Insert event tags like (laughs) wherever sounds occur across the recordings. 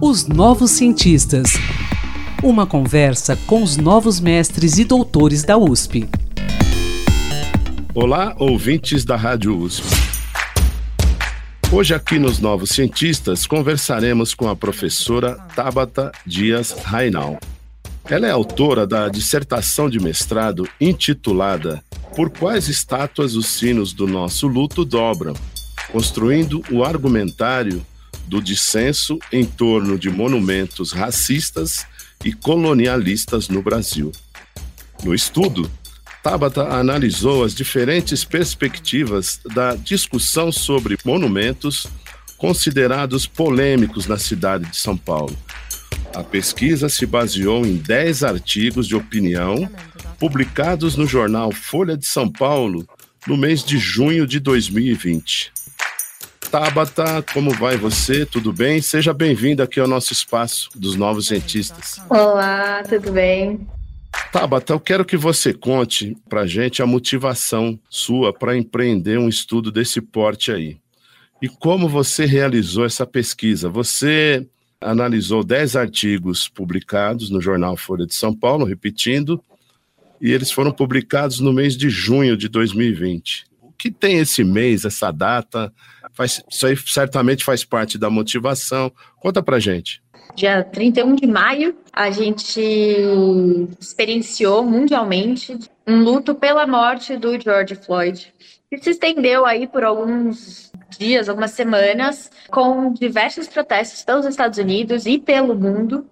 Os Novos Cientistas. Uma conversa com os novos mestres e doutores da USP. Olá, ouvintes da Rádio USP. Hoje, aqui nos Novos Cientistas, conversaremos com a professora Tabata Dias Rainal. Ela é autora da dissertação de mestrado intitulada Por quais estátuas os sinos do nosso luto dobram? Construindo o argumentário do dissenso em torno de monumentos racistas e colonialistas no Brasil. No estudo, Tabata analisou as diferentes perspectivas da discussão sobre monumentos considerados polêmicos na cidade de São Paulo. A pesquisa se baseou em 10 artigos de opinião publicados no jornal Folha de São Paulo no mês de junho de 2020. Tabata, como vai você? Tudo bem? Seja bem-vinda aqui ao nosso espaço dos novos cientistas. Olá, tudo bem? Tabata, eu quero que você conte para gente a motivação sua para empreender um estudo desse porte aí. E como você realizou essa pesquisa? Você analisou 10 artigos publicados no jornal Folha de São Paulo, repetindo, e eles foram publicados no mês de junho de 2020. O que tem esse mês, essa data? Faz, isso aí certamente faz parte da motivação. Conta pra gente. Dia 31 de maio, a gente experienciou mundialmente um luto pela morte do George Floyd, que se estendeu aí por alguns dias, algumas semanas, com diversos protestos pelos Estados Unidos e pelo mundo,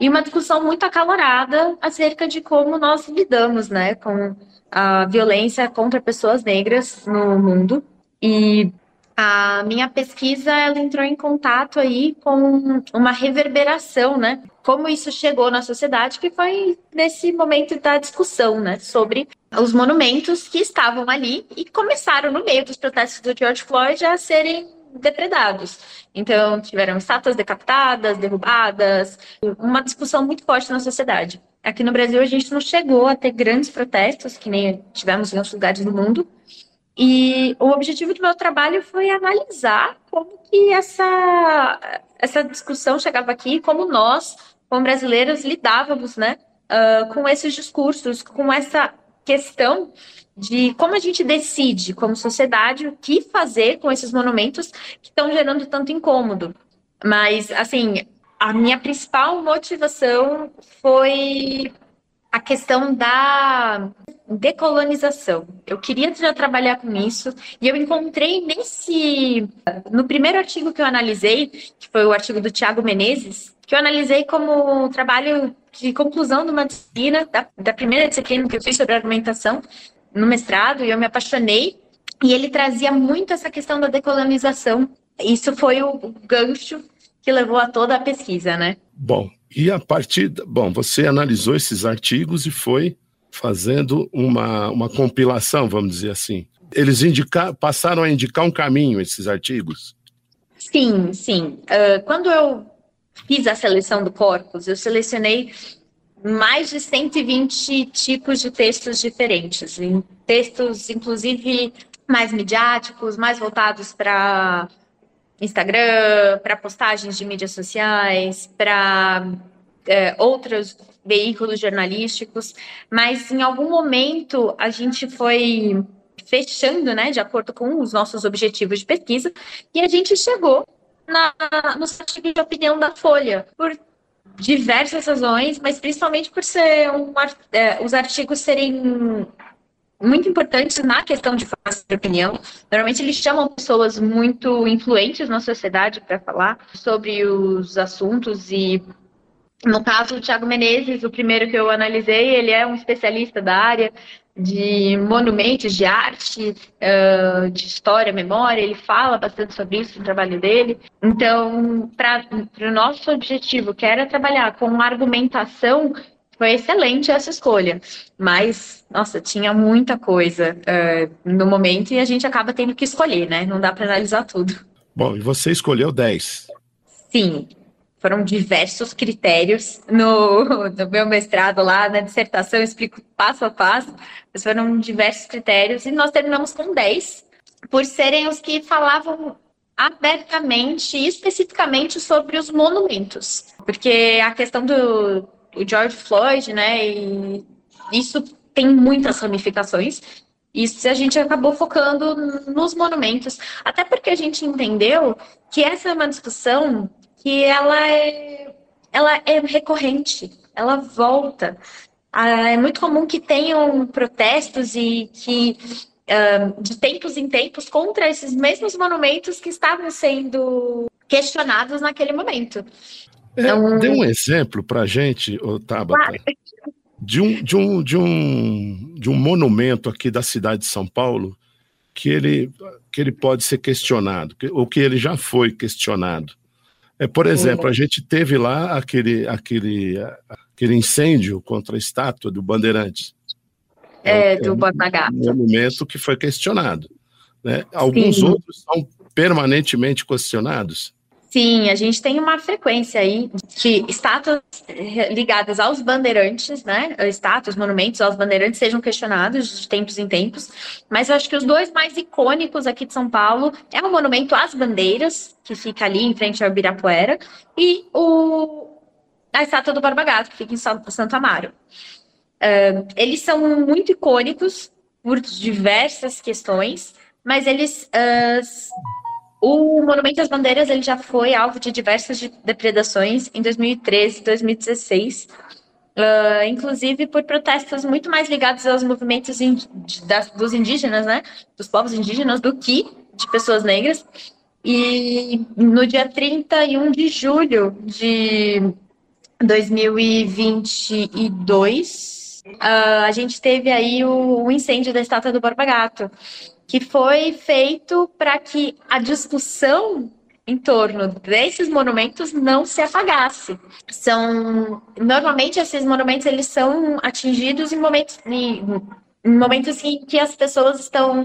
e uma discussão muito acalorada acerca de como nós lidamos, né, com a violência contra pessoas negras no mundo. E a minha pesquisa ela entrou em contato aí com uma reverberação, né? Como isso chegou na sociedade, que foi nesse momento da discussão, né? Sobre os monumentos que estavam ali e começaram no meio dos protestos do George Floyd a serem depredados. Então, tiveram estátuas decapitadas, derrubadas, uma discussão muito forte na sociedade. Aqui no Brasil, a gente não chegou a ter grandes protestos, que nem tivemos em outros lugares do mundo, e o objetivo do meu trabalho foi analisar como que essa, essa discussão chegava aqui, como nós, como brasileiros, lidávamos né, uh, com esses discursos, com essa questão de como a gente decide, como sociedade, o que fazer com esses monumentos que estão gerando tanto incômodo. Mas, assim, a minha principal motivação foi a questão da decolonização. Eu queria já trabalhar com isso e eu encontrei nesse no primeiro artigo que eu analisei, que foi o artigo do Tiago Menezes, que eu analisei como trabalho de conclusão de uma disciplina da, da primeira disciplina que eu fiz sobre argumentação no mestrado e eu me apaixonei e ele trazia muito essa questão da decolonização. Isso foi o gancho que levou a toda a pesquisa, né? Bom, e a partir. Bom, você analisou esses artigos e foi fazendo uma, uma compilação, vamos dizer assim. Eles indicar, passaram a indicar um caminho, esses artigos? Sim, sim. Uh, quando eu fiz a seleção do corpus, eu selecionei mais de 120 tipos de textos diferentes, textos, inclusive, mais midiáticos, mais voltados para Instagram, para postagens de mídias sociais, para é, outros veículos jornalísticos, mas em algum momento a gente foi fechando, né, de acordo com os nossos objetivos de pesquisa, e a gente chegou na, no artigo de opinião da Folha, por diversas razões, mas principalmente por ser um, é, os artigos serem muito importantes na questão de opinião. Normalmente eles chamam pessoas muito influentes na sociedade para falar sobre os assuntos e no caso do Tiago Menezes, o primeiro que eu analisei, ele é um especialista da área de monumentos, de arte, de história, memória, ele fala bastante sobre isso no trabalho dele. Então, para o nosso objetivo, que era trabalhar com argumentação foi excelente essa escolha. Mas, nossa, tinha muita coisa uh, no momento e a gente acaba tendo que escolher, né? Não dá para analisar tudo. Bom, e você escolheu 10. Sim, foram diversos critérios no, (laughs) no, meu mestrado lá, na dissertação, eu explico passo a passo, mas foram diversos critérios e nós terminamos com 10, por serem os que falavam abertamente e especificamente sobre os monumentos, porque a questão do, do George Floyd, né, e isso tem muitas ramificações. Isso a gente acabou focando nos monumentos, até porque a gente entendeu que essa é uma discussão que ela é, ela é recorrente, ela volta. Ah, é muito comum que tenham protestos e que de tempos em tempos contra esses mesmos monumentos que estavam sendo questionados naquele momento. É, então, dê um exemplo para a gente, Tabata, de, um, de, um, de, um, de um monumento aqui da cidade de São Paulo que ele, que ele pode ser questionado, que, ou que ele já foi questionado. É, por exemplo, a gente teve lá aquele, aquele, aquele incêndio contra a estátua do Bandeirantes. É, é do Bornagato. Um monumento que foi questionado. Né? Alguns Sim. outros são permanentemente questionados. Sim, a gente tem uma frequência aí de estátuas ligadas aos bandeirantes, né? Estátuas, monumentos aos bandeirantes sejam questionados de tempos em tempos. Mas eu acho que os dois mais icônicos aqui de São Paulo é o monumento às bandeiras, que fica ali em frente ao Ibirapuera, e o a estátua do Barba Gato, que fica em Santo Amaro. Uh, eles são muito icônicos por diversas questões, mas eles. Uh, o Monumento às Bandeiras ele já foi alvo de diversas depredações em 2013 e 2016, uh, inclusive por protestos muito mais ligados aos movimentos das, dos indígenas, né, dos povos indígenas, do que de pessoas negras. E no dia 31 de julho de 2022, Uh, a gente teve aí o, o, incêndio da estátua do Borba Gato, que foi feito para que a discussão em torno desses monumentos não se apagasse. São normalmente esses monumentos eles são atingidos em momentos em, em momentos em que as pessoas estão,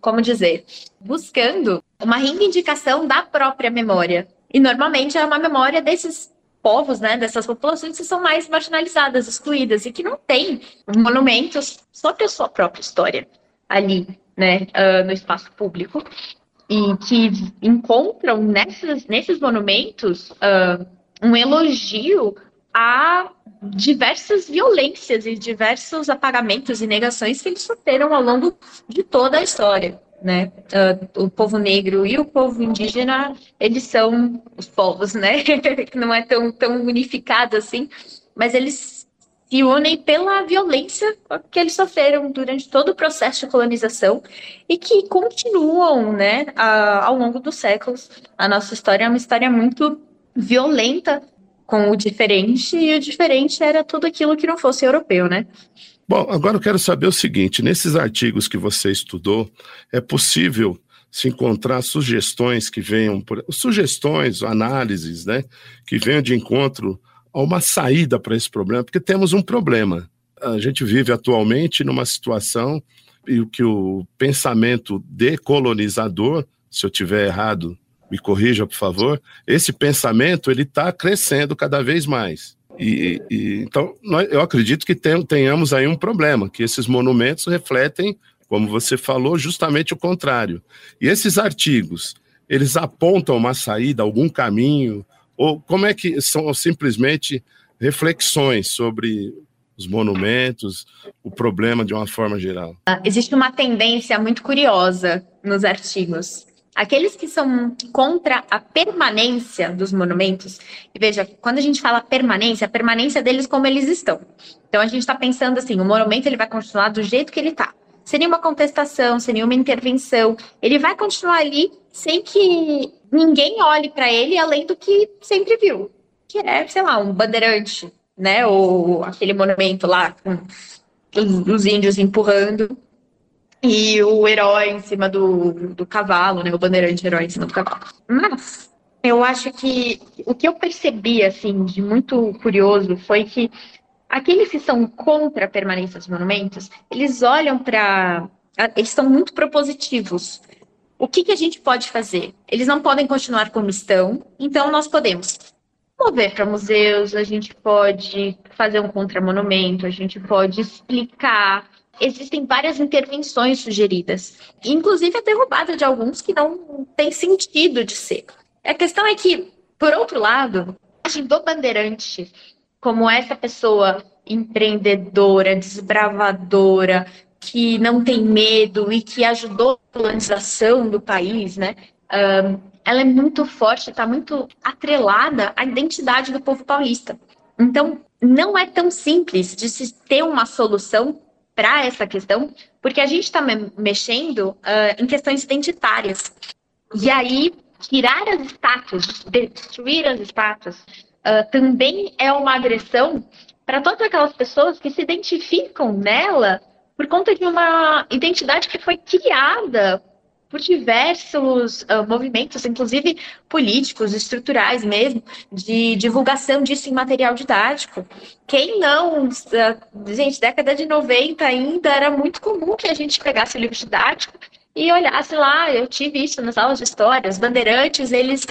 como dizer, buscando uma reivindicação da própria memória. E normalmente é uma memória desses povos, né, dessas populações que são mais marginalizadas, excluídas e que não têm monumentos sobre a sua própria história ali, né, uh, no espaço público e que encontram nessas, nesses monumentos uh, um elogio a diversas violências e diversos apagamentos e negações que eles sofreram ao longo de toda a história né? Uh, o povo negro e o povo indígena, eles são os povos, né? (laughs) que não é tão, tão unificado assim, mas eles se unem pela violência que eles sofreram durante todo o processo de colonização e que continuam, né, a, ao longo dos séculos. A nossa história é uma história muito violenta com o diferente, e o diferente era tudo aquilo que não fosse europeu, né? Bom, agora eu quero saber o seguinte: nesses artigos que você estudou, é possível se encontrar sugestões que venham por sugestões, análises, né, que venham de encontro a uma saída para esse problema, porque temos um problema. A gente vive atualmente numa situação e o que o pensamento decolonizador, se eu tiver errado, me corrija por favor, esse pensamento ele está crescendo cada vez mais. E, e, então, nós, eu acredito que tem, tenhamos aí um problema, que esses monumentos refletem, como você falou, justamente o contrário. E esses artigos, eles apontam uma saída, algum caminho, ou como é que são simplesmente reflexões sobre os monumentos, o problema de uma forma geral? Existe uma tendência muito curiosa nos artigos Aqueles que são contra a permanência dos monumentos, e veja, quando a gente fala permanência, a permanência deles como eles estão. Então a gente está pensando assim, o monumento ele vai continuar do jeito que ele está. Sem nenhuma contestação, sem nenhuma intervenção. Ele vai continuar ali sem que ninguém olhe para ele além do que sempre viu. Que é, sei lá, um bandeirante, né? Ou aquele monumento lá com os, os índios empurrando e o herói em cima do, do cavalo, né? O bandeirante herói em cima do cavalo. Mas eu acho que o que eu percebi, assim, de muito curioso foi que aqueles que são contra a permanência dos monumentos, eles olham para. Eles são muito propositivos. O que, que a gente pode fazer? Eles não podem continuar como estão, então nós podemos mover para museus, a gente pode fazer um contramonumento, a gente pode explicar existem várias intervenções sugeridas, inclusive a derrubada de alguns que não tem sentido de ser. A questão é que, por outro lado, do bandeirante como essa pessoa empreendedora, desbravadora, que não tem medo e que ajudou a colonização do país, né? Um, ela é muito forte, está muito atrelada à identidade do povo paulista. Então, não é tão simples de se ter uma solução para essa questão, porque a gente está me mexendo uh, em questões identitárias. E aí, tirar as estátuas, destruir as estátuas, uh, também é uma agressão para todas aquelas pessoas que se identificam nela por conta de uma identidade que foi criada por diversos uh, movimentos, inclusive políticos, estruturais mesmo, de divulgação disso em material didático. Quem não, uh, gente, década de 90 ainda era muito comum que a gente pegasse o livro didático e olhasse lá, eu tive isso nas aulas de história, os bandeirantes, eles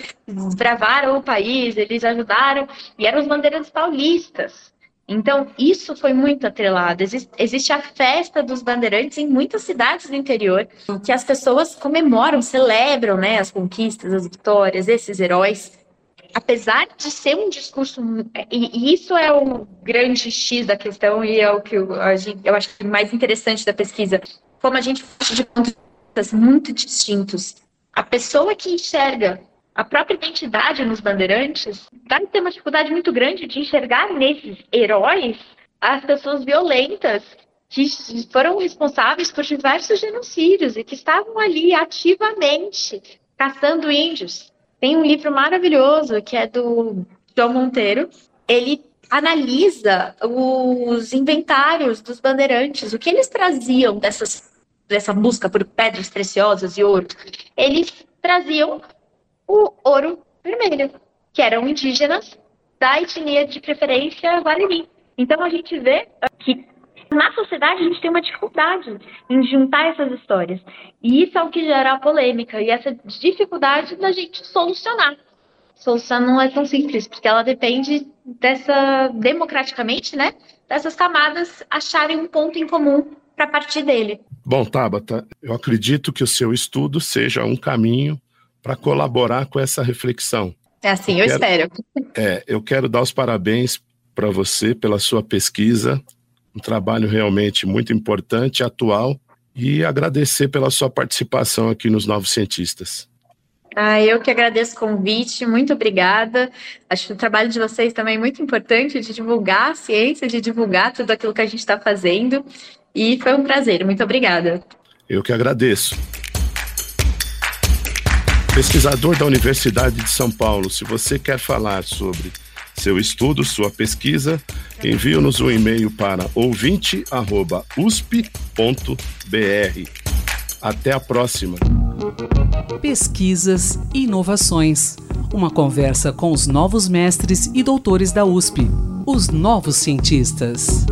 bravaram o país, eles ajudaram, e eram os bandeirantes paulistas. Então, isso foi muito atrelado. Existe, existe, a festa dos bandeirantes em muitas cidades do interior, que as pessoas comemoram, celebram né, as conquistas, as vitórias, esses heróis. Apesar de ser um discurso, e isso é o grande X da questão, e é o que eu, eu acho mais interessante da pesquisa, como a gente de pontos muito distintos. A pessoa que enxerga a própria identidade nos bandeirantes vai ter uma dificuldade muito grande de enxergar nesses heróis as pessoas violentas que foram responsáveis por diversos genocídios e que estavam ali ativamente caçando índios. Tem um livro maravilhoso que é do João Monteiro. Ele analisa os inventários dos bandeirantes, o que eles traziam dessas, dessa busca por pedras preciosas e ouro. Eles traziam o ouro vermelho, que eram indígenas da etnia de preferência Guarani. Então a gente vê que na sociedade a gente tem uma dificuldade em juntar essas histórias. E isso é o que gera a polêmica e essa dificuldade da gente solucionar. Solução não é tão simples, porque ela depende dessa, democraticamente, né? Dessas camadas acharem um ponto em comum para partir dele. Bom, Tabata, eu acredito que o seu estudo seja um caminho para colaborar com essa reflexão. É assim, eu, eu quero, espero. É, eu quero dar os parabéns para você pela sua pesquisa, um trabalho realmente muito importante, atual, e agradecer pela sua participação aqui nos Novos Cientistas. Ah, eu que agradeço o convite, muito obrigada. Acho que o trabalho de vocês também é muito importante de divulgar a ciência, de divulgar tudo aquilo que a gente está fazendo. E foi um prazer, muito obrigada. Eu que agradeço. Pesquisador da Universidade de São Paulo, se você quer falar sobre seu estudo, sua pesquisa, envie-nos um e-mail para ouvinte.usp.br. Até a próxima. Pesquisas e inovações. Uma conversa com os novos mestres e doutores da USP, os novos cientistas.